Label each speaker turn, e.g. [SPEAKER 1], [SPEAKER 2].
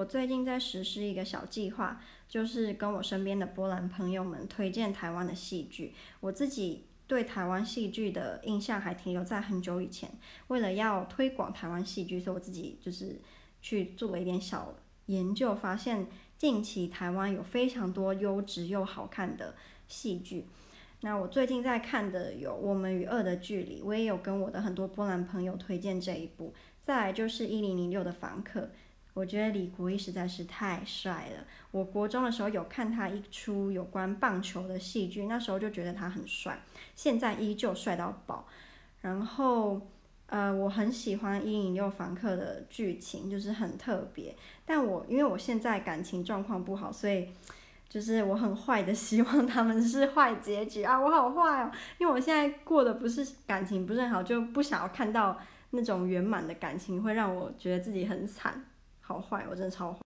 [SPEAKER 1] 我最近在实施一个小计划，就是跟我身边的波兰朋友们推荐台湾的戏剧。我自己对台湾戏剧的印象还停留在很久以前。为了要推广台湾戏剧，所以我自己就是去做了一点小研究，发现近期台湾有非常多优质又好看的戏剧。那我最近在看的有《我们与恶的距离》，我也有跟我的很多波兰朋友推荐这一部。再来就是《一零零六的房客》，我觉得李国毅实在是太帅了。我国中的时候有看他一出有关棒球的戏剧，那时候就觉得他很帅，现在依旧帅到爆。然后，呃，我很喜欢《一零六房客》的剧情，就是很特别。但我因为我现在感情状况不好，所以。就是我很坏的，希望他们是坏结局啊！我好坏哦，因为我现在过的不是感情不是很好，就不想要看到那种圆满的感情，会让我觉得自己很惨，好坏，我真的超坏。